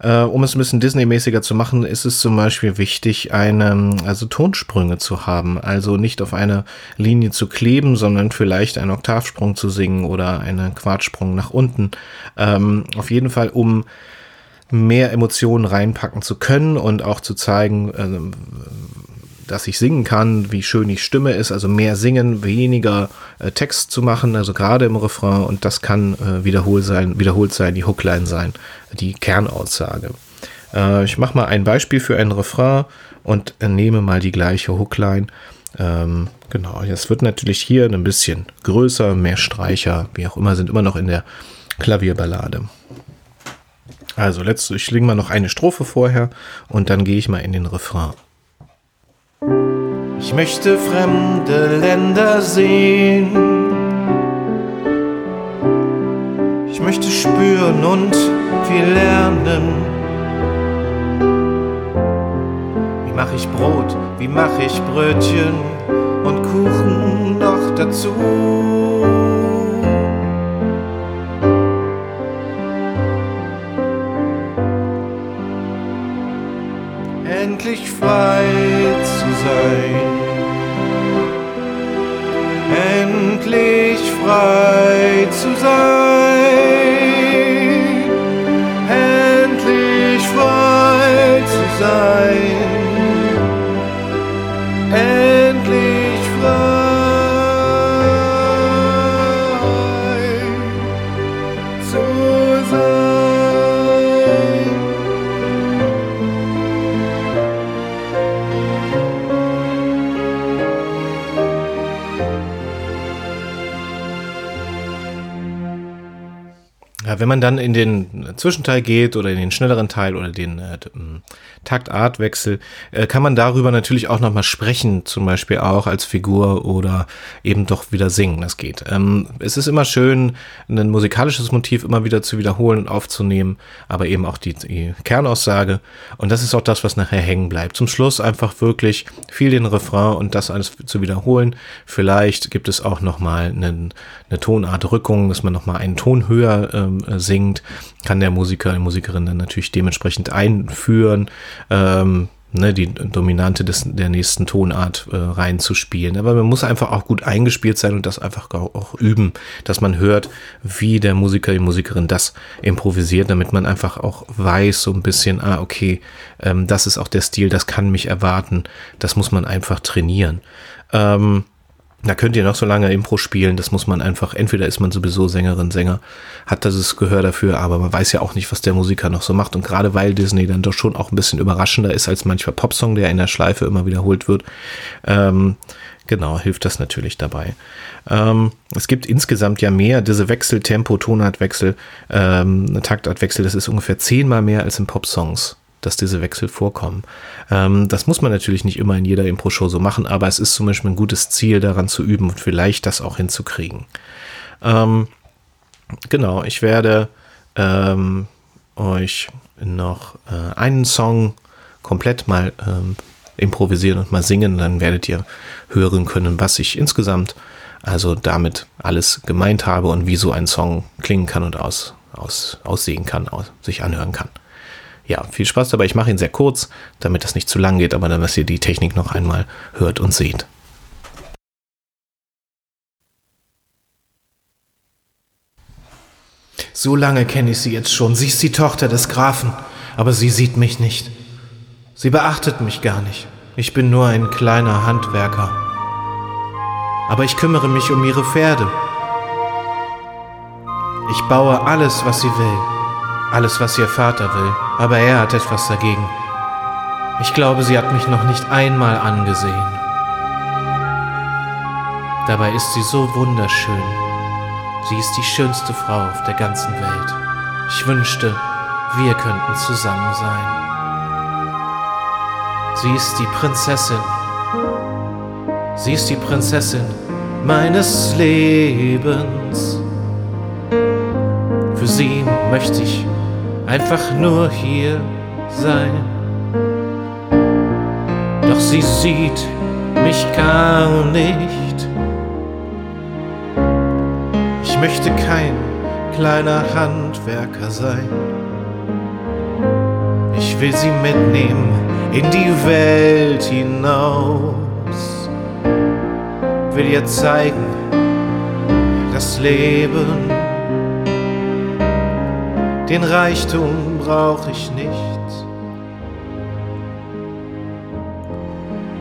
Äh, um es ein bisschen Disney-mäßiger zu machen, ist es zum Beispiel wichtig, eine, also Tonsprünge zu haben. Also nicht auf einer Linie zu kleben, sondern vielleicht einen Oktavsprung zu singen oder einen Quartsprung nach unten. Ähm, auf jeden Fall, um mehr Emotionen reinpacken zu können und auch zu zeigen, äh, dass ich singen kann, wie schön die Stimme ist, also mehr singen, weniger äh, Text zu machen, also gerade im Refrain und das kann äh, wiederholt sein, wiederholt sein, die Hookline sein, die Kernaussage. Äh, ich mache mal ein Beispiel für ein Refrain und nehme mal die gleiche Hookline Ähm, genau, es wird natürlich hier ein bisschen größer, mehr Streicher, wie auch immer, sind immer noch in der Klavierballade. Also, letzt, ich lege mal noch eine Strophe vorher und dann gehe ich mal in den Refrain. Ich möchte fremde Länder sehen. Ich möchte spüren und viel lernen. Wie mache ich Brot? Wie mache ich Brötchen und Kuchen noch dazu? Endlich frei zu sein. Endlich frei zu sein. Endlich frei zu sein. Wenn man dann in den Zwischenteil geht oder in den schnelleren Teil oder den äh, Taktartwechsel, äh, kann man darüber natürlich auch nochmal sprechen, zum Beispiel auch als Figur oder eben doch wieder singen, das geht. Ähm, es ist immer schön, ein musikalisches Motiv immer wieder zu wiederholen und aufzunehmen, aber eben auch die, die Kernaussage und das ist auch das, was nachher hängen bleibt. Zum Schluss einfach wirklich viel den Refrain und das alles zu wiederholen. Vielleicht gibt es auch nochmal eine, eine Tonartrückung, dass man nochmal einen Ton höher ähm, singt, kann der Musiker, die Musikerin dann natürlich dementsprechend einführen, ähm, ne, die Dominante des, der nächsten Tonart äh, reinzuspielen. Aber man muss einfach auch gut eingespielt sein und das einfach auch, auch üben, dass man hört, wie der Musiker, die Musikerin das improvisiert, damit man einfach auch weiß, so ein bisschen, ah, okay, ähm, das ist auch der Stil, das kann mich erwarten, das muss man einfach trainieren. Ähm, da könnt ihr noch so lange Impro spielen, das muss man einfach, entweder ist man sowieso Sängerin, Sänger, hat das Gehör dafür, aber man weiß ja auch nicht, was der Musiker noch so macht. Und gerade weil Disney dann doch schon auch ein bisschen überraschender ist als manchmal Popsong, der in der Schleife immer wiederholt wird, ähm, genau, hilft das natürlich dabei. Ähm, es gibt insgesamt ja mehr, diese Wechsel, Tempo, Tonartwechsel, ähm, Taktartwechsel, das ist ungefähr zehnmal mehr als in Popsongs dass diese Wechsel vorkommen. Ähm, das muss man natürlich nicht immer in jeder Impro-Show so machen, aber es ist zum Beispiel ein gutes Ziel, daran zu üben und vielleicht das auch hinzukriegen. Ähm, genau, ich werde ähm, euch noch äh, einen Song komplett mal ähm, improvisieren und mal singen, dann werdet ihr hören können, was ich insgesamt also damit alles gemeint habe und wie so ein Song klingen kann und aus, aus, aussehen kann, aus, sich anhören kann ja, viel Spaß dabei. Ich mache ihn sehr kurz, damit das nicht zu lang geht, aber dann, dass ihr die Technik noch einmal hört und seht. So lange kenne ich sie jetzt schon. Sie ist die Tochter des Grafen, aber sie sieht mich nicht. Sie beachtet mich gar nicht. Ich bin nur ein kleiner Handwerker. Aber ich kümmere mich um ihre Pferde. Ich baue alles, was sie will alles, was ihr Vater will, aber er hat etwas dagegen. Ich glaube, sie hat mich noch nicht einmal angesehen. Dabei ist sie so wunderschön. Sie ist die schönste Frau auf der ganzen Welt. Ich wünschte, wir könnten zusammen sein. Sie ist die Prinzessin. Sie ist die Prinzessin meines Lebens. Für sie möchte ich einfach nur hier sein. Doch sie sieht mich gar nicht. Ich möchte kein kleiner Handwerker sein. Ich will sie mitnehmen in die Welt hinaus. Will ihr zeigen, das Leben den Reichtum brauch ich nicht.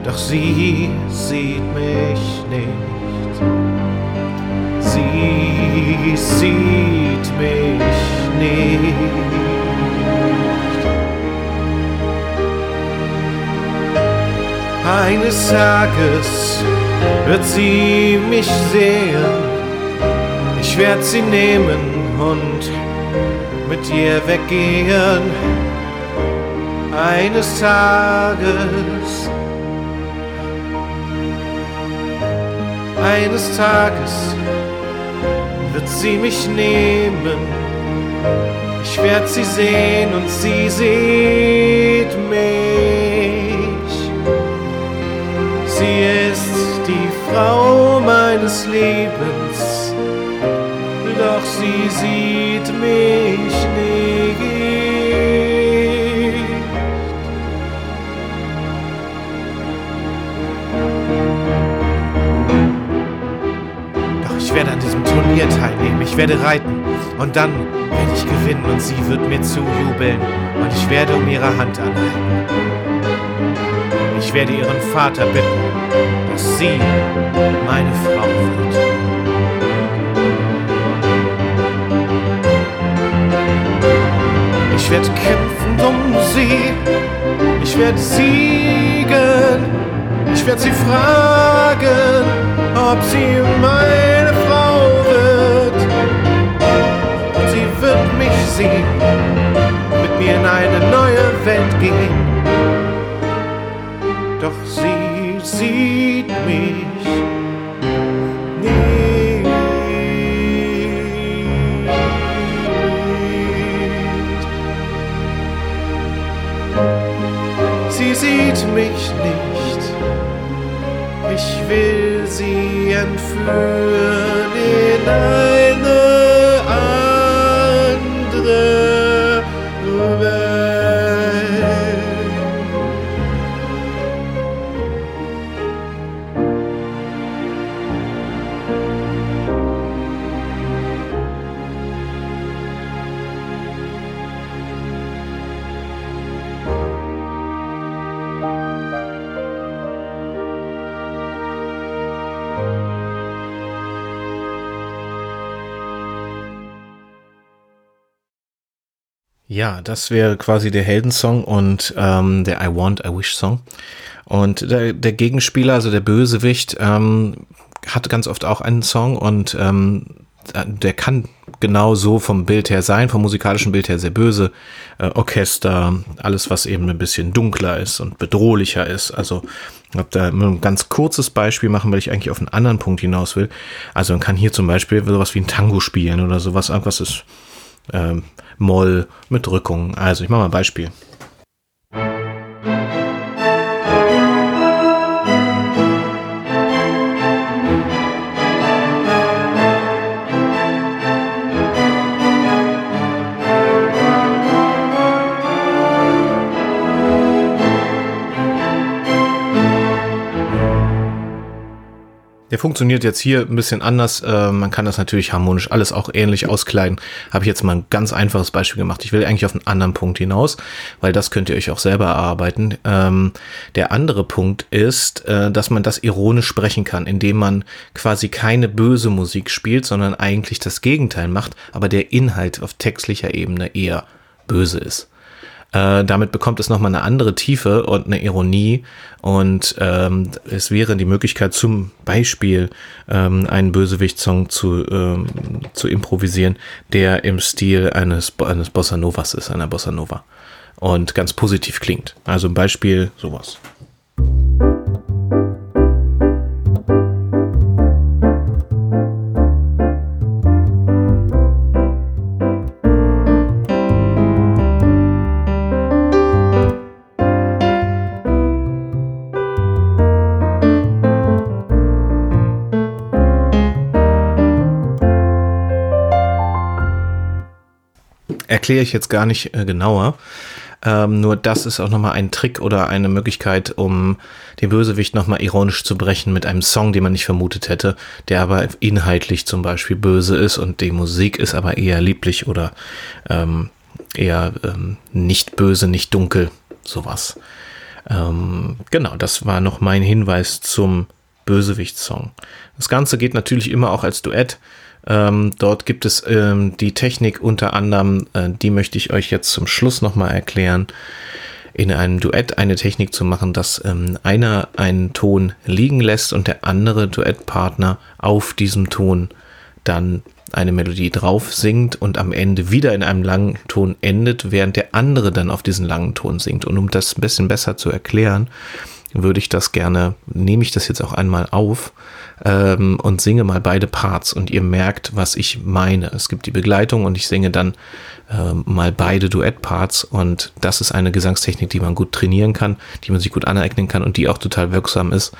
Doch sie sieht mich nicht. Sie sieht mich nicht. Eines Tages wird sie mich sehen. Ich werde sie nehmen und ihr weggehen. Eines Tages. Eines Tages wird sie mich nehmen. Ich werde sie sehen und sie sieht mich. Sie ist die Frau meines Lebens, sie sieht mich nicht. Doch ich werde an diesem Turnier teilnehmen, ich werde reiten und dann werde ich gewinnen und sie wird mir zujubeln und ich werde um ihre Hand anhalten. Ich werde ihren Vater bitten, dass sie meine Frau wird. Ich werde kämpfen um sie, ich werde siegen, ich werde sie fragen, ob sie meine Frau wird. Und sie wird mich sehen, mit mir in eine neue Welt gehen. Doch sie sieht mich will sie entführen in eine Ja, das wäre quasi der Heldensong und ähm, der I Want, I Wish Song. Und der, der Gegenspieler, also der Bösewicht, ähm, hat ganz oft auch einen Song und ähm, der kann genau so vom Bild her sein, vom musikalischen Bild her sehr böse. Äh, Orchester, alles, was eben ein bisschen dunkler ist und bedrohlicher ist. Also ich habe da ein ganz kurzes Beispiel machen, weil ich eigentlich auf einen anderen Punkt hinaus will. Also man kann hier zum Beispiel sowas wie ein Tango spielen oder sowas, irgendwas ist ähm, Moll mit Drückung. Also ich mache mal ein Beispiel. Der funktioniert jetzt hier ein bisschen anders. Äh, man kann das natürlich harmonisch alles auch ähnlich auskleiden. Habe ich jetzt mal ein ganz einfaches Beispiel gemacht. Ich will eigentlich auf einen anderen Punkt hinaus, weil das könnt ihr euch auch selber erarbeiten. Ähm, der andere Punkt ist, äh, dass man das ironisch sprechen kann, indem man quasi keine böse Musik spielt, sondern eigentlich das Gegenteil macht, aber der Inhalt auf textlicher Ebene eher böse ist. Äh, damit bekommt es nochmal eine andere Tiefe und eine Ironie. Und ähm, es wäre die Möglichkeit, zum Beispiel ähm, einen Bösewicht-Song zu, ähm, zu improvisieren, der im Stil eines, eines Bossa Novas ist, einer Bossa Nova. Und ganz positiv klingt. Also ein Beispiel sowas. Erkläre ich jetzt gar nicht äh, genauer. Ähm, nur das ist auch nochmal ein Trick oder eine Möglichkeit, um den Bösewicht nochmal ironisch zu brechen mit einem Song, den man nicht vermutet hätte, der aber inhaltlich zum Beispiel böse ist und die Musik ist aber eher lieblich oder ähm, eher ähm, nicht böse, nicht dunkel, sowas. Ähm, genau, das war noch mein Hinweis zum Bösewicht-Song. Das Ganze geht natürlich immer auch als Duett. Ähm, dort gibt es ähm, die Technik unter anderem, äh, die möchte ich euch jetzt zum Schluss nochmal erklären. in einem Duett eine Technik zu machen, dass ähm, einer einen Ton liegen lässt und der andere Duettpartner auf diesem Ton dann eine Melodie drauf singt und am Ende wieder in einem langen Ton endet, während der andere dann auf diesen langen Ton singt. Und um das ein bisschen besser zu erklären, würde ich das gerne, nehme ich das jetzt auch einmal auf ähm, und singe mal beide Parts und ihr merkt, was ich meine. Es gibt die Begleitung und ich singe dann ähm, mal beide Duettparts und das ist eine Gesangstechnik, die man gut trainieren kann, die man sich gut aneignen kann und die auch total wirksam ist,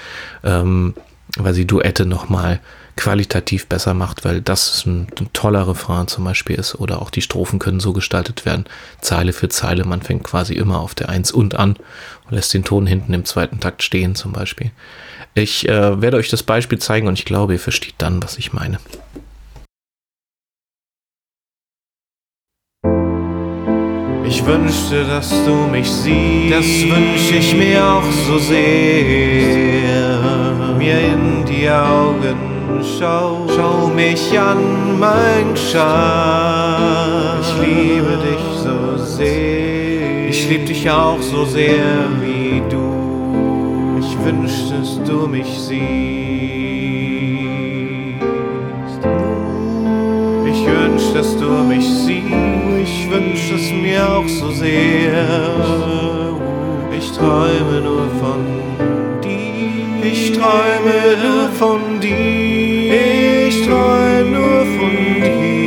ähm, weil sie Duette nochmal qualitativ besser macht, weil das ein, ein toller Refrain zum Beispiel ist oder auch die Strophen können so gestaltet werden, Zeile für Zeile, man fängt quasi immer auf der Eins und an und lässt den Ton hinten im zweiten Takt stehen zum Beispiel. Ich äh, werde euch das Beispiel zeigen und ich glaube, ihr versteht dann, was ich meine. Ich wünschte, dass du mich siehst, das wünsche ich mir auch so sehr. Mir in die Augen schau, schau mich an, mein Schatz. Ich liebe dich so sehr, ich lieb dich auch so sehr wie du. Ich wünschte, dass du mich siehst. Ich wünschte, dass du mich siehst ich wünsche es mir auch so sehr. Ich träume nur von dir. Ich träume nur von dir. Ich träume nur von dir.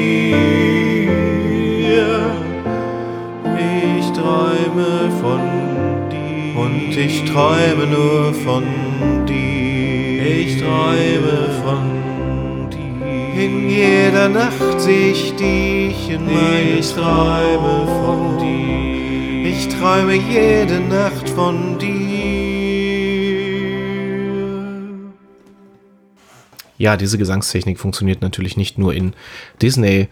Ich träume von dir. Und ich träume nur von dir. Ich träume von dir. In jeder Nacht seh ich dich in meine ich träume von dir. Ich träume jede Nacht von dir. Ja, diese Gesangstechnik funktioniert natürlich nicht nur in Disney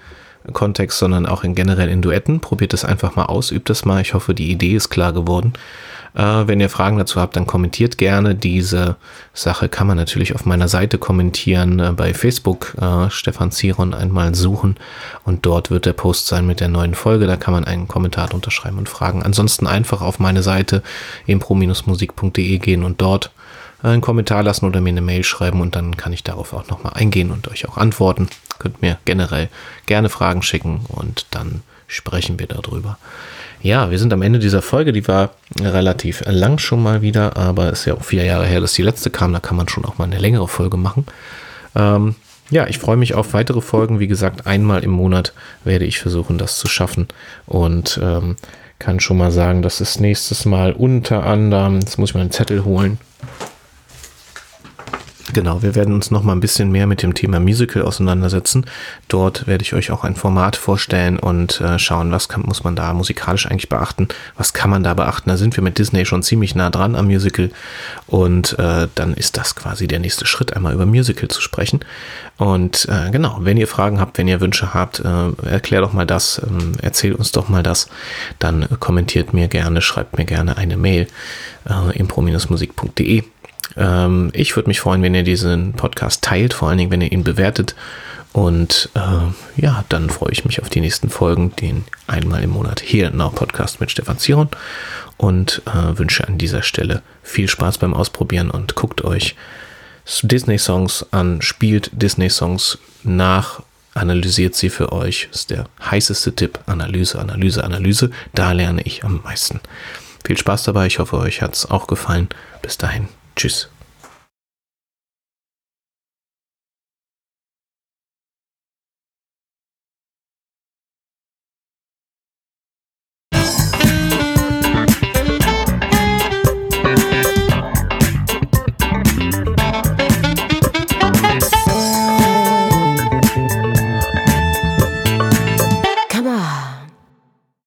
Kontext, sondern auch in generell in Duetten. Probiert es einfach mal aus, übt es mal. Ich hoffe, die Idee ist klar geworden. Äh, wenn ihr Fragen dazu habt, dann kommentiert gerne. Diese Sache kann man natürlich auf meiner Seite kommentieren, äh, bei Facebook äh, Stefan Ziron einmal suchen und dort wird der Post sein mit der neuen Folge. Da kann man einen Kommentar unterschreiben und fragen. Ansonsten einfach auf meine Seite impro-musik.de gehen und dort einen Kommentar lassen oder mir eine Mail schreiben und dann kann ich darauf auch nochmal eingehen und euch auch antworten. Könnt mir generell gerne Fragen schicken und dann sprechen wir darüber. Ja, wir sind am Ende dieser Folge. Die war relativ lang schon mal wieder, aber ist ja auch vier Jahre her, dass die letzte kam. Da kann man schon auch mal eine längere Folge machen. Ähm, ja, ich freue mich auf weitere Folgen. Wie gesagt, einmal im Monat werde ich versuchen, das zu schaffen. Und ähm, kann schon mal sagen, dass es nächstes Mal unter anderem, jetzt muss ich mal einen Zettel holen, Genau, wir werden uns noch mal ein bisschen mehr mit dem Thema Musical auseinandersetzen. Dort werde ich euch auch ein Format vorstellen und äh, schauen, was kann, muss man da musikalisch eigentlich beachten, was kann man da beachten. Da sind wir mit Disney schon ziemlich nah dran am Musical und äh, dann ist das quasi der nächste Schritt, einmal über Musical zu sprechen. Und äh, genau, wenn ihr Fragen habt, wenn ihr Wünsche habt, äh, erklär doch mal das, ähm, erzählt uns doch mal das, dann kommentiert mir gerne, schreibt mir gerne eine Mail äh, impro-musik.de ähm, ich würde mich freuen, wenn ihr diesen Podcast teilt, vor allen Dingen, wenn ihr ihn bewertet. Und äh, ja, dann freue ich mich auf die nächsten Folgen, den einmal im Monat hier Now Podcast mit Stefan Ziron. Und äh, wünsche an dieser Stelle viel Spaß beim Ausprobieren und guckt euch Disney-Songs an, spielt Disney-Songs nach, analysiert sie für euch. Das ist der heißeste Tipp. Analyse, Analyse, Analyse. Da lerne ich am meisten. Viel Spaß dabei. Ich hoffe, euch hat es auch gefallen. Bis dahin. Tschüss.